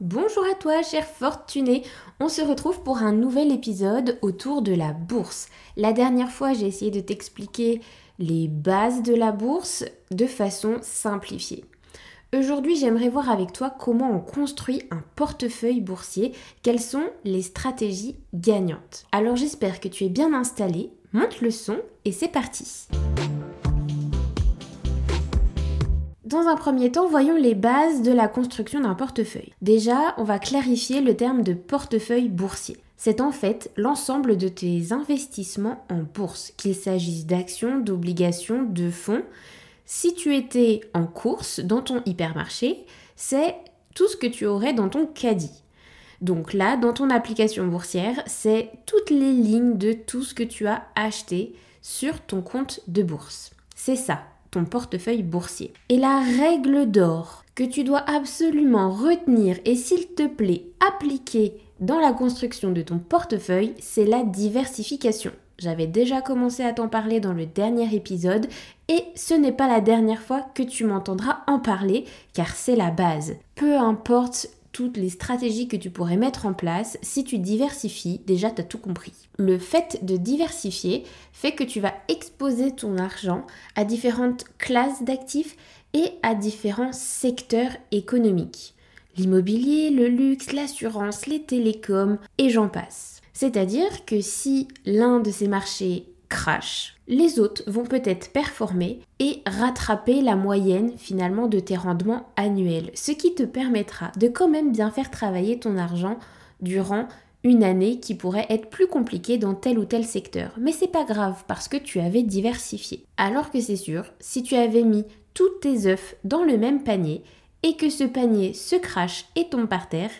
Bonjour à toi, cher fortuné. On se retrouve pour un nouvel épisode autour de la bourse. La dernière fois, j'ai essayé de t'expliquer les bases de la bourse de façon simplifiée. Aujourd'hui, j'aimerais voir avec toi comment on construit un portefeuille boursier, quelles sont les stratégies gagnantes. Alors j'espère que tu es bien installé, monte le son et c'est parti. Dans un premier temps, voyons les bases de la construction d'un portefeuille. Déjà, on va clarifier le terme de portefeuille boursier. C'est en fait l'ensemble de tes investissements en bourse, qu'il s'agisse d'actions, d'obligations, de fonds. Si tu étais en course dans ton hypermarché, c'est tout ce que tu aurais dans ton caddie. Donc là, dans ton application boursière, c'est toutes les lignes de tout ce que tu as acheté sur ton compte de bourse. C'est ça, ton portefeuille boursier. Et la règle d'or que tu dois absolument retenir et s'il te plaît appliquer dans la construction de ton portefeuille, c'est la diversification. J'avais déjà commencé à t'en parler dans le dernier épisode et ce n'est pas la dernière fois que tu m'entendras en parler car c'est la base. Peu importe toutes les stratégies que tu pourrais mettre en place, si tu diversifies, déjà tu as tout compris. Le fait de diversifier fait que tu vas exposer ton argent à différentes classes d'actifs et à différents secteurs économiques. L'immobilier, le luxe, l'assurance, les télécoms et j'en passe. C'est-à-dire que si l'un de ces marchés crash, les autres vont peut-être performer et rattraper la moyenne finalement de tes rendements annuels, ce qui te permettra de quand même bien faire travailler ton argent durant une année qui pourrait être plus compliquée dans tel ou tel secteur. Mais c'est pas grave parce que tu avais diversifié. Alors que c'est sûr, si tu avais mis tous tes œufs dans le même panier et que ce panier se crache et tombe par terre,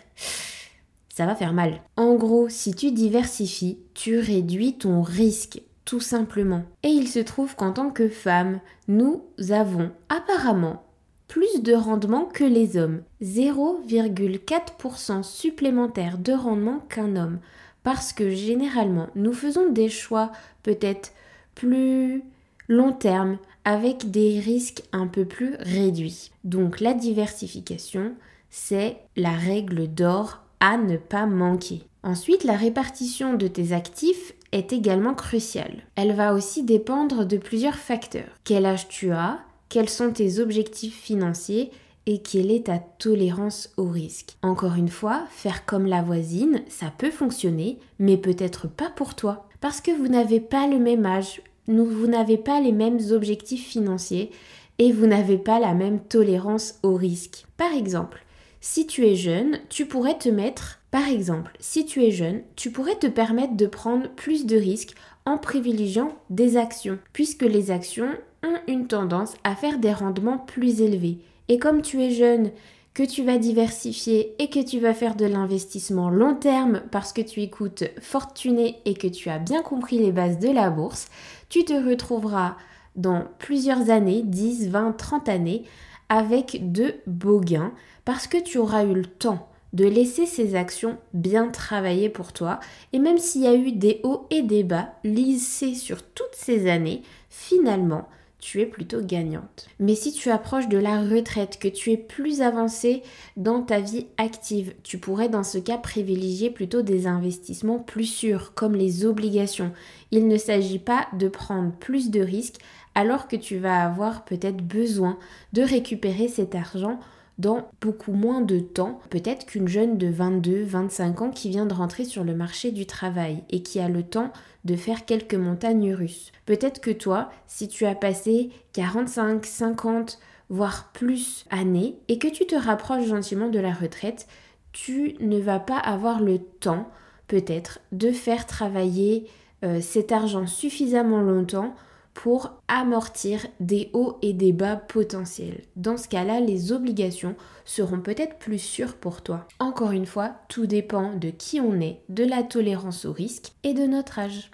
ça va faire mal. En gros, si tu diversifies, tu réduis ton risque simplement. Et il se trouve qu'en tant que femme, nous avons apparemment plus de rendement que les hommes. 0,4% supplémentaire de rendement qu'un homme. Parce que généralement, nous faisons des choix peut-être plus long terme avec des risques un peu plus réduits. Donc la diversification, c'est la règle d'or à ne pas manquer. Ensuite, la répartition de tes actifs est également cruciale. Elle va aussi dépendre de plusieurs facteurs. Quel âge tu as, quels sont tes objectifs financiers et quelle est ta tolérance au risque. Encore une fois, faire comme la voisine, ça peut fonctionner, mais peut-être pas pour toi. Parce que vous n'avez pas le même âge, vous n'avez pas les mêmes objectifs financiers et vous n'avez pas la même tolérance au risque. Par exemple, si tu es jeune, tu pourrais te mettre par exemple, si tu es jeune, tu pourrais te permettre de prendre plus de risques en privilégiant des actions, puisque les actions ont une tendance à faire des rendements plus élevés. Et comme tu es jeune, que tu vas diversifier et que tu vas faire de l'investissement long terme parce que tu écoutes Fortuné et que tu as bien compris les bases de la bourse, tu te retrouveras dans plusieurs années, 10, 20, 30 années, avec de beaux gains parce que tu auras eu le temps de laisser ces actions bien travailler pour toi. Et même s'il y a eu des hauts et des bas lissés sur toutes ces années, finalement, tu es plutôt gagnante. Mais si tu approches de la retraite, que tu es plus avancé dans ta vie active, tu pourrais dans ce cas privilégier plutôt des investissements plus sûrs, comme les obligations. Il ne s'agit pas de prendre plus de risques alors que tu vas avoir peut-être besoin de récupérer cet argent dans beaucoup moins de temps, peut-être qu'une jeune de 22, 25 ans qui vient de rentrer sur le marché du travail et qui a le temps de faire quelques montagnes russes. Peut-être que toi, si tu as passé 45, 50, voire plus années et que tu te rapproches gentiment de la retraite, tu ne vas pas avoir le temps, peut-être, de faire travailler euh, cet argent suffisamment longtemps pour amortir des hauts et des bas potentiels. Dans ce cas-là, les obligations seront peut-être plus sûres pour toi. Encore une fois, tout dépend de qui on est, de la tolérance au risque et de notre âge.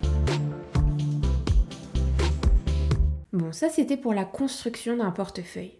Bon, ça c'était pour la construction d'un portefeuille.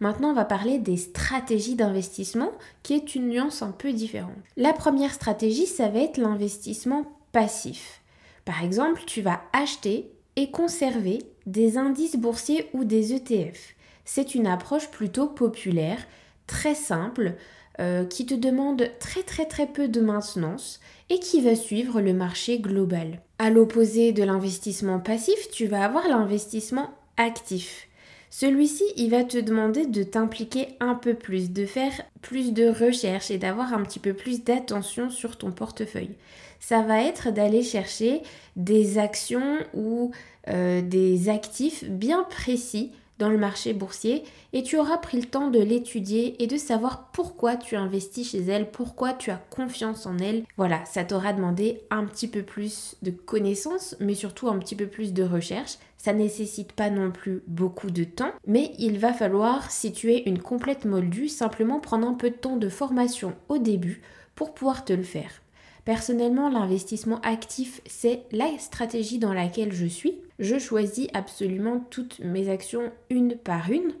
Maintenant, on va parler des stratégies d'investissement, qui est une nuance un peu différente. La première stratégie, ça va être l'investissement passif. Par exemple, tu vas acheter et conserver des indices boursiers ou des ETF. C'est une approche plutôt populaire, très simple, euh, qui te demande très très très peu de maintenance et qui va suivre le marché global. À l'opposé de l'investissement passif, tu vas avoir l'investissement actif. Celui-ci, il va te demander de t'impliquer un peu plus, de faire plus de recherches et d'avoir un petit peu plus d'attention sur ton portefeuille. Ça va être d'aller chercher des actions ou euh, des actifs bien précis dans le marché boursier et tu auras pris le temps de l'étudier et de savoir pourquoi tu investis chez elle, pourquoi tu as confiance en elle. Voilà, ça t'aura demandé un petit peu plus de connaissances, mais surtout un petit peu plus de recherche. Ça nécessite pas non plus beaucoup de temps, mais il va falloir, si tu es une complète moldue, simplement prendre un peu de temps de formation au début pour pouvoir te le faire. Personnellement, l'investissement actif, c'est la stratégie dans laquelle je suis. Je choisis absolument toutes mes actions une par une.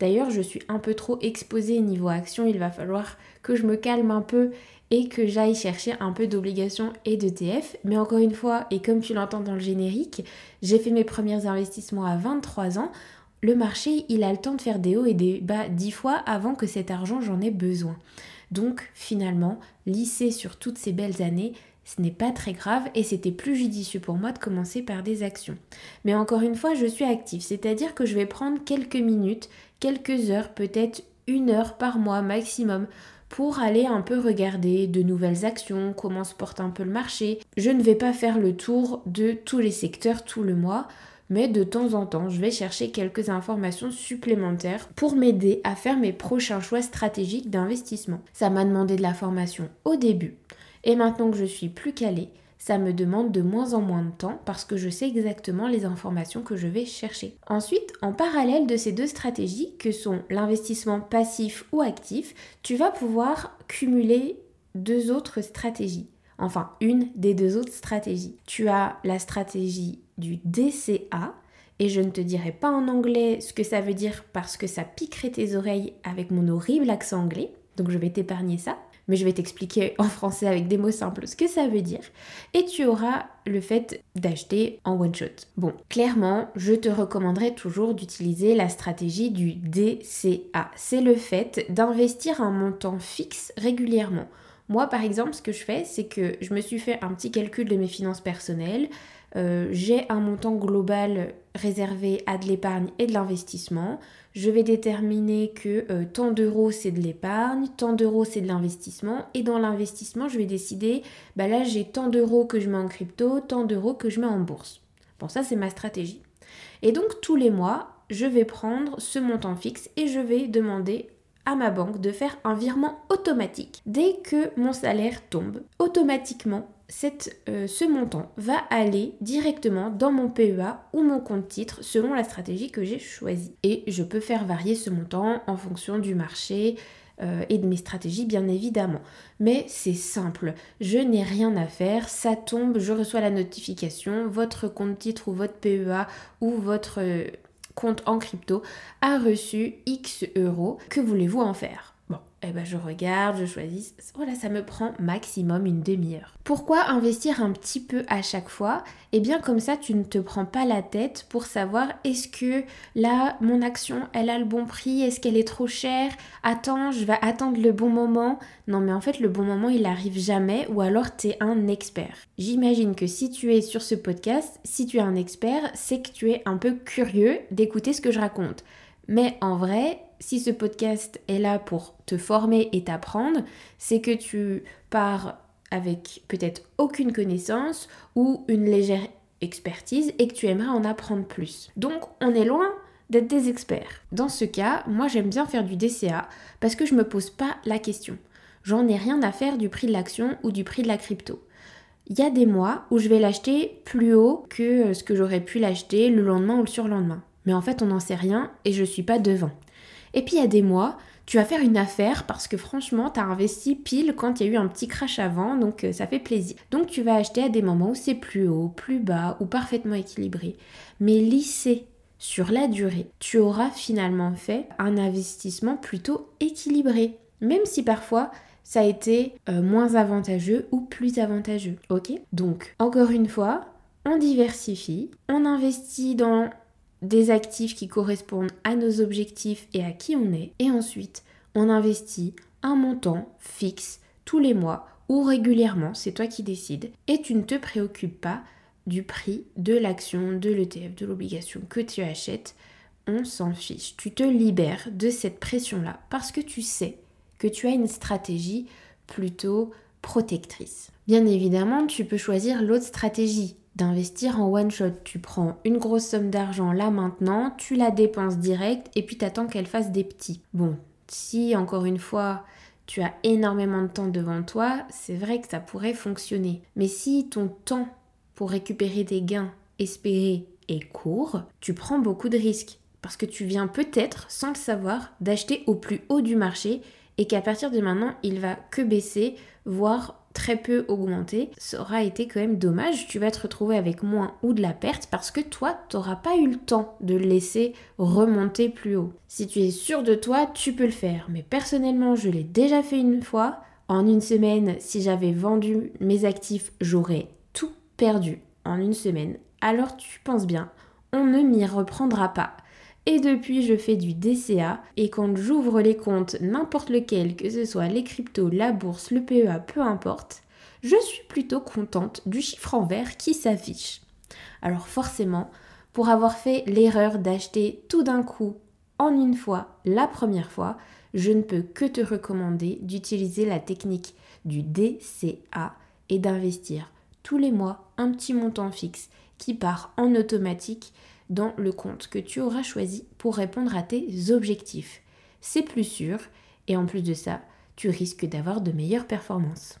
D'ailleurs, je suis un peu trop exposée niveau action. Il va falloir que je me calme un peu et que j'aille chercher un peu d'obligations et d'ETF. Mais encore une fois, et comme tu l'entends dans le générique, j'ai fait mes premiers investissements à 23 ans. Le marché, il a le temps de faire des hauts et des bas 10 fois avant que cet argent, j'en ai besoin. Donc finalement, lisser sur toutes ces belles années, ce n'est pas très grave et c'était plus judicieux pour moi de commencer par des actions. Mais encore une fois, je suis active, c'est-à-dire que je vais prendre quelques minutes, quelques heures, peut-être une heure par mois maximum pour aller un peu regarder de nouvelles actions, comment se porte un peu le marché. Je ne vais pas faire le tour de tous les secteurs tout le mois mais de temps en temps, je vais chercher quelques informations supplémentaires pour m'aider à faire mes prochains choix stratégiques d'investissement. Ça m'a demandé de la formation au début, et maintenant que je suis plus calée, ça me demande de moins en moins de temps parce que je sais exactement les informations que je vais chercher. Ensuite, en parallèle de ces deux stratégies que sont l'investissement passif ou actif, tu vas pouvoir cumuler deux autres stratégies. Enfin, une des deux autres stratégies. Tu as la stratégie du DCA. Et je ne te dirai pas en anglais ce que ça veut dire parce que ça piquerait tes oreilles avec mon horrible accent anglais. Donc je vais t'épargner ça. Mais je vais t'expliquer en français avec des mots simples ce que ça veut dire. Et tu auras le fait d'acheter en one shot. Bon, clairement, je te recommanderais toujours d'utiliser la stratégie du DCA. C'est le fait d'investir un montant fixe régulièrement. Moi, par exemple, ce que je fais, c'est que je me suis fait un petit calcul de mes finances personnelles. Euh, j'ai un montant global réservé à de l'épargne et de l'investissement. Je vais déterminer que euh, tant d'euros c'est de l'épargne, tant d'euros c'est de l'investissement. Et dans l'investissement, je vais décider, bah là j'ai tant d'euros que je mets en crypto, tant d'euros que je mets en bourse. Bon, ça c'est ma stratégie. Et donc tous les mois, je vais prendre ce montant fixe et je vais demander à ma banque de faire un virement automatique. Dès que mon salaire tombe, automatiquement, euh, ce montant va aller directement dans mon PEA ou mon compte titre selon la stratégie que j'ai choisie. Et je peux faire varier ce montant en fonction du marché euh, et de mes stratégies bien évidemment. Mais c'est simple, je n'ai rien à faire, ça tombe, je reçois la notification, votre compte titre ou votre PEA ou votre euh, compte en crypto a reçu X euros. Que voulez-vous en faire? Eh ben je regarde, je choisis. Voilà, ça me prend maximum une demi-heure. Pourquoi investir un petit peu à chaque fois? Eh bien comme ça, tu ne te prends pas la tête pour savoir est-ce que là, mon action, elle a le bon prix? Est-ce qu'elle est trop chère? Attends, je vais attendre le bon moment. Non mais en fait, le bon moment, il arrive jamais ou alors tu es un expert. J'imagine que si tu es sur ce podcast, si tu es un expert, c'est que tu es un peu curieux d'écouter ce que je raconte. Mais en vrai, si ce podcast est là pour te former et t'apprendre, c'est que tu pars avec peut-être aucune connaissance ou une légère expertise et que tu aimerais en apprendre plus. Donc on est loin d'être des experts. Dans ce cas, moi j'aime bien faire du DCA parce que je me pose pas la question. J'en ai rien à faire du prix de l'action ou du prix de la crypto. Il y a des mois où je vais l'acheter plus haut que ce que j'aurais pu l'acheter le lendemain ou le surlendemain. Mais en fait, on n'en sait rien et je suis pas devant. Et puis il y a des mois, tu vas faire une affaire parce que franchement, tu as investi pile quand il y a eu un petit crash avant, donc euh, ça fait plaisir. Donc tu vas acheter à des moments où c'est plus haut, plus bas ou parfaitement équilibré. Mais lissé sur la durée, tu auras finalement fait un investissement plutôt équilibré. Même si parfois ça a été euh, moins avantageux ou plus avantageux. Ok? Donc, encore une fois, on diversifie, on investit dans des actifs qui correspondent à nos objectifs et à qui on est. Et ensuite, on investit un montant fixe tous les mois ou régulièrement, c'est toi qui décides. Et tu ne te préoccupes pas du prix de l'action, de l'ETF, de l'obligation que tu achètes. On s'en fiche. Tu te libères de cette pression-là parce que tu sais que tu as une stratégie plutôt protectrice. Bien évidemment, tu peux choisir l'autre stratégie d'investir en one shot. Tu prends une grosse somme d'argent là maintenant, tu la dépenses direct et puis t'attends qu'elle fasse des petits. Bon, si encore une fois tu as énormément de temps devant toi, c'est vrai que ça pourrait fonctionner. Mais si ton temps pour récupérer des gains espérés est court, tu prends beaucoup de risques. Parce que tu viens peut-être, sans le savoir, d'acheter au plus haut du marché et qu'à partir de maintenant, il va que baisser, voire très peu augmenté, ça aura été quand même dommage. Tu vas te retrouver avec moins ou de la perte parce que toi, tu n'auras pas eu le temps de le laisser remonter plus haut. Si tu es sûr de toi, tu peux le faire. Mais personnellement, je l'ai déjà fait une fois. En une semaine, si j'avais vendu mes actifs, j'aurais tout perdu en une semaine. Alors tu penses bien, on ne m'y reprendra pas. Et depuis, je fais du DCA. Et quand j'ouvre les comptes, n'importe lequel, que ce soit les cryptos, la bourse, le PEA, peu importe, je suis plutôt contente du chiffre en vert qui s'affiche. Alors forcément, pour avoir fait l'erreur d'acheter tout d'un coup, en une fois, la première fois, je ne peux que te recommander d'utiliser la technique du DCA et d'investir tous les mois un petit montant fixe qui part en automatique dans le compte que tu auras choisi pour répondre à tes objectifs. C'est plus sûr et en plus de ça, tu risques d'avoir de meilleures performances.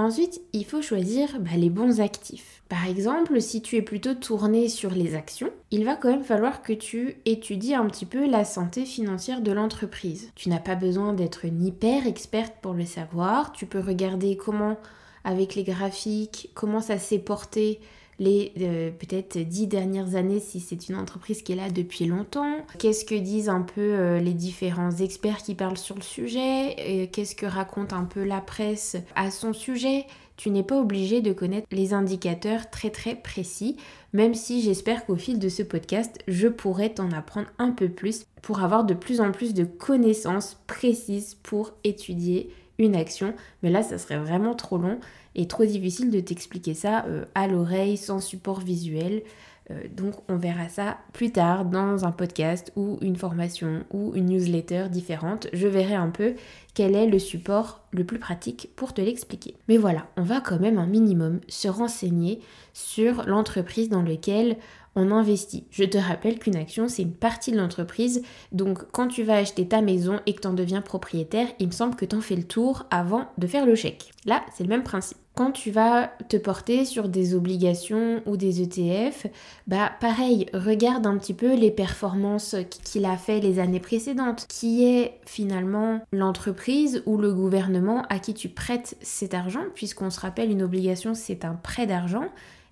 Ensuite, il faut choisir bah, les bons actifs. Par exemple, si tu es plutôt tourné sur les actions, il va quand même falloir que tu étudies un petit peu la santé financière de l'entreprise. Tu n'as pas besoin d'être une hyper experte pour le savoir. Tu peux regarder comment, avec les graphiques, comment ça s'est porté les euh, peut-être dix dernières années si c'est une entreprise qui est là depuis longtemps. Qu'est-ce que disent un peu euh, les différents experts qui parlent sur le sujet? Qu'est-ce que raconte un peu la presse à son sujet? Tu n'es pas obligé de connaître les indicateurs très très précis, même si j'espère qu'au fil de ce podcast, je pourrai t'en apprendre un peu plus pour avoir de plus en plus de connaissances précises pour étudier une action. Mais là, ça serait vraiment trop long et trop difficile de t'expliquer ça euh, à l'oreille sans support visuel. Euh, donc on verra ça plus tard dans un podcast ou une formation ou une newsletter différente. Je verrai un peu quel est le support le plus pratique pour te l'expliquer. Mais voilà, on va quand même un minimum se renseigner sur l'entreprise dans laquelle on investit. Je te rappelle qu'une action, c'est une partie de l'entreprise. Donc, quand tu vas acheter ta maison et que tu en deviens propriétaire, il me semble que tu en fais le tour avant de faire le chèque. Là, c'est le même principe. Quand tu vas te porter sur des obligations ou des ETF, bah pareil, regarde un petit peu les performances qu'il a fait les années précédentes. Qui est finalement l'entreprise ou le gouvernement à qui tu prêtes cet argent, puisqu'on se rappelle, une obligation, c'est un prêt d'argent.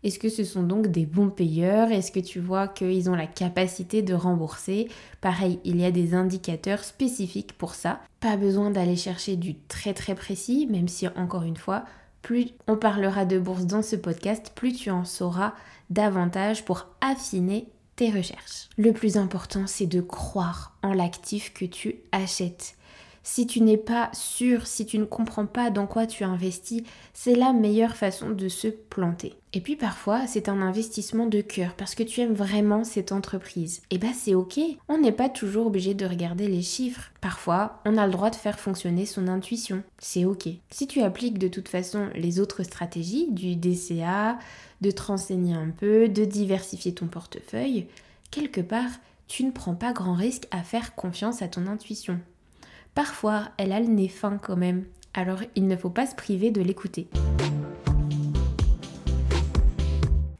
Est-ce que ce sont donc des bons payeurs? Est-ce que tu vois qu'ils ont la capacité de rembourser? Pareil, il y a des indicateurs spécifiques pour ça. Pas besoin d'aller chercher du très très précis, même si encore une fois, plus on parlera de bourse dans ce podcast, plus tu en sauras davantage pour affiner tes recherches. Le plus important, c'est de croire en l'actif que tu achètes. Si tu n'es pas sûr, si tu ne comprends pas dans quoi tu investis, c'est la meilleure façon de se planter. Et puis parfois, c'est un investissement de cœur parce que tu aimes vraiment cette entreprise. Et bah c'est ok, on n'est pas toujours obligé de regarder les chiffres. Parfois, on a le droit de faire fonctionner son intuition. C'est ok. Si tu appliques de toute façon les autres stratégies du DCA, de te renseigner un peu, de diversifier ton portefeuille, quelque part, tu ne prends pas grand risque à faire confiance à ton intuition. Parfois, elle a le nez fin quand même. alors il ne faut pas se priver de l'écouter.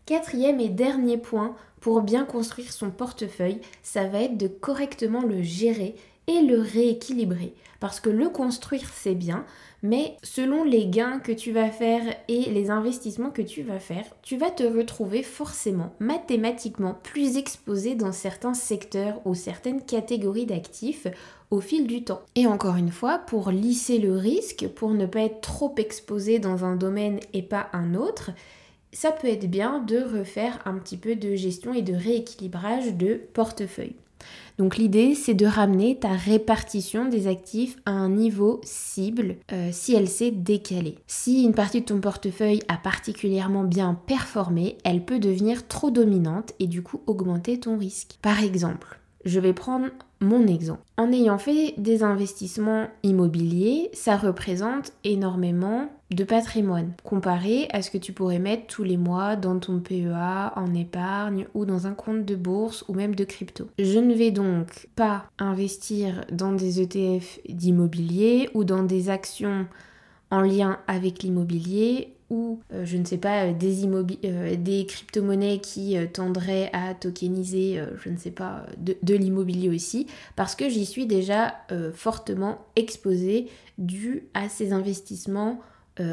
Quatrième et dernier point pour bien construire son portefeuille, ça va être de correctement le gérer et le rééquilibrer. Parce que le construire, c'est bien, mais selon les gains que tu vas faire et les investissements que tu vas faire, tu vas te retrouver forcément mathématiquement plus exposé dans certains secteurs ou certaines catégories d'actifs au fil du temps. Et encore une fois, pour lisser le risque, pour ne pas être trop exposé dans un domaine et pas un autre, ça peut être bien de refaire un petit peu de gestion et de rééquilibrage de portefeuille. Donc l'idée, c'est de ramener ta répartition des actifs à un niveau cible euh, si elle s'est décalée. Si une partie de ton portefeuille a particulièrement bien performé, elle peut devenir trop dominante et du coup augmenter ton risque. Par exemple, je vais prendre mon exemple. En ayant fait des investissements immobiliers, ça représente énormément de patrimoine comparé à ce que tu pourrais mettre tous les mois dans ton PEA, en épargne ou dans un compte de bourse ou même de crypto. Je ne vais donc pas investir dans des ETF d'immobilier ou dans des actions en lien avec l'immobilier ou euh, je ne sais pas des, euh, des crypto-monnaies qui euh, tendraient à tokeniser je ne sais pas de, de l'immobilier aussi parce que j'y suis déjà fortement exposée dû à ces investissements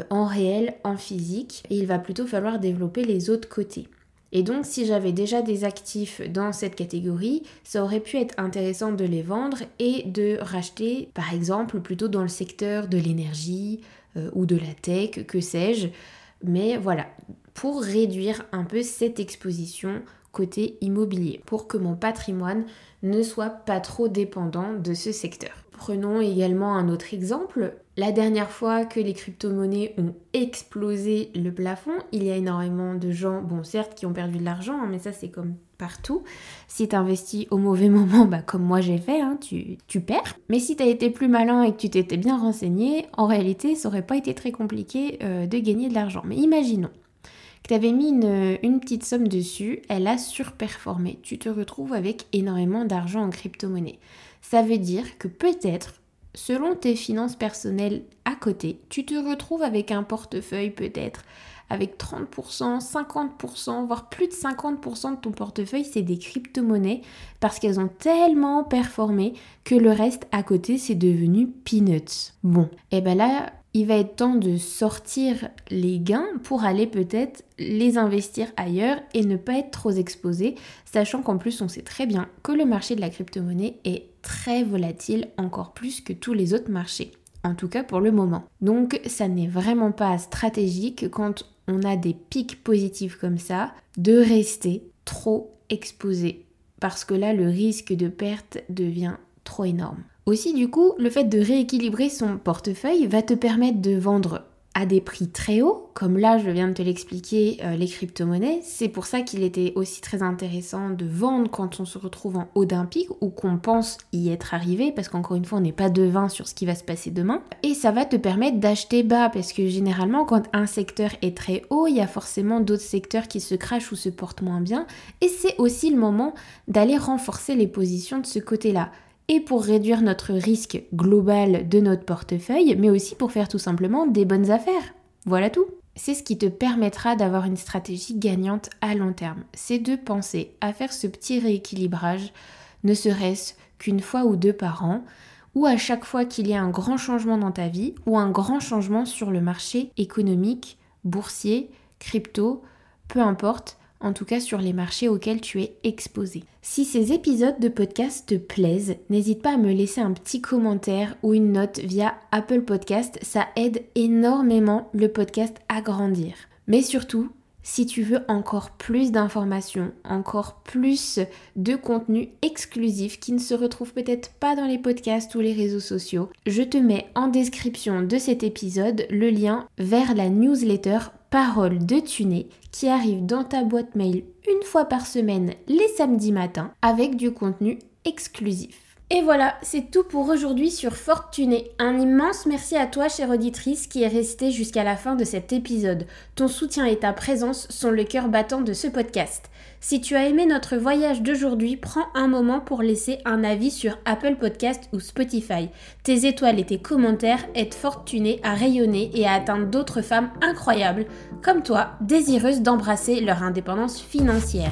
en réel, en physique il va plutôt falloir développer les autres côtés. Et donc si j'avais déjà des actifs dans cette catégorie, ça aurait pu être intéressant de les vendre et de racheter par exemple plutôt dans le secteur de l'énergie, euh, ou de la tech, que sais-je. Mais voilà, pour réduire un peu cette exposition côté immobilier, pour que mon patrimoine ne soit pas trop dépendant de ce secteur. Prenons également un autre exemple. La dernière fois que les crypto-monnaies ont explosé le plafond, il y a énormément de gens, bon certes, qui ont perdu de l'argent, hein, mais ça c'est comme partout. Si tu investis au mauvais moment, bah, comme moi j'ai fait, hein, tu, perds. Mais si tu as été plus malin et que tu t'étais bien renseigné, en réalité, ça aurait pas été très compliqué euh, de gagner de l'argent. Mais imaginons que tu avais mis une, petite somme dessus, elle a surperformé. Tu te retrouves avec énormément d'argent en crypto-monnaie. Ça veut dire que peut-être, selon tes finances personnelles à côté, tu te retrouves avec un portefeuille peut-être avec 30%, 50%, voire plus de 50% de ton portefeuille, c'est des crypto-monnaies parce qu'elles ont tellement performé que le reste à côté, c'est devenu peanuts. Bon, et ben là, il va être temps de sortir les gains pour aller peut-être les investir ailleurs et ne pas être trop exposé, sachant qu'en plus on sait très bien que le marché de la crypto-monnaie est très volatile, encore plus que tous les autres marchés. En tout cas pour le moment. Donc ça n'est vraiment pas stratégique quand on a des pics positifs comme ça de rester trop exposé. Parce que là le risque de perte devient trop énorme. Aussi, du coup, le fait de rééquilibrer son portefeuille va te permettre de vendre à des prix très hauts, comme là je viens de te l'expliquer, euh, les crypto-monnaies. C'est pour ça qu'il était aussi très intéressant de vendre quand on se retrouve en haut d'un pic ou qu'on pense y être arrivé, parce qu'encore une fois on n'est pas devin sur ce qui va se passer demain. Et ça va te permettre d'acheter bas, parce que généralement quand un secteur est très haut, il y a forcément d'autres secteurs qui se crachent ou se portent moins bien. Et c'est aussi le moment d'aller renforcer les positions de ce côté-là et pour réduire notre risque global de notre portefeuille, mais aussi pour faire tout simplement des bonnes affaires. Voilà tout. C'est ce qui te permettra d'avoir une stratégie gagnante à long terme. C'est de penser à faire ce petit rééquilibrage, ne serait-ce qu'une fois ou deux par an, ou à chaque fois qu'il y a un grand changement dans ta vie ou un grand changement sur le marché économique, boursier, crypto, peu importe, en tout cas sur les marchés auxquels tu es exposé. Si ces épisodes de podcast te plaisent, n'hésite pas à me laisser un petit commentaire ou une note via Apple Podcast, ça aide énormément le podcast à grandir. Mais surtout, si tu veux encore plus d'informations, encore plus de contenu exclusif qui ne se retrouve peut-être pas dans les podcasts ou les réseaux sociaux, je te mets en description de cet épisode le lien vers la newsletter Parole de Tuné qui arrive dans ta boîte mail une fois par semaine les samedis matins avec du contenu exclusif. Et voilà, c'est tout pour aujourd'hui sur Fortuné. Un immense merci à toi, chère auditrice, qui est restée jusqu'à la fin de cet épisode. Ton soutien et ta présence sont le cœur battant de ce podcast. Si tu as aimé notre voyage d'aujourd'hui, prends un moment pour laisser un avis sur Apple Podcast ou Spotify. Tes étoiles et tes commentaires aident Fortuné à rayonner et à atteindre d'autres femmes incroyables, comme toi, désireuses d'embrasser leur indépendance financière.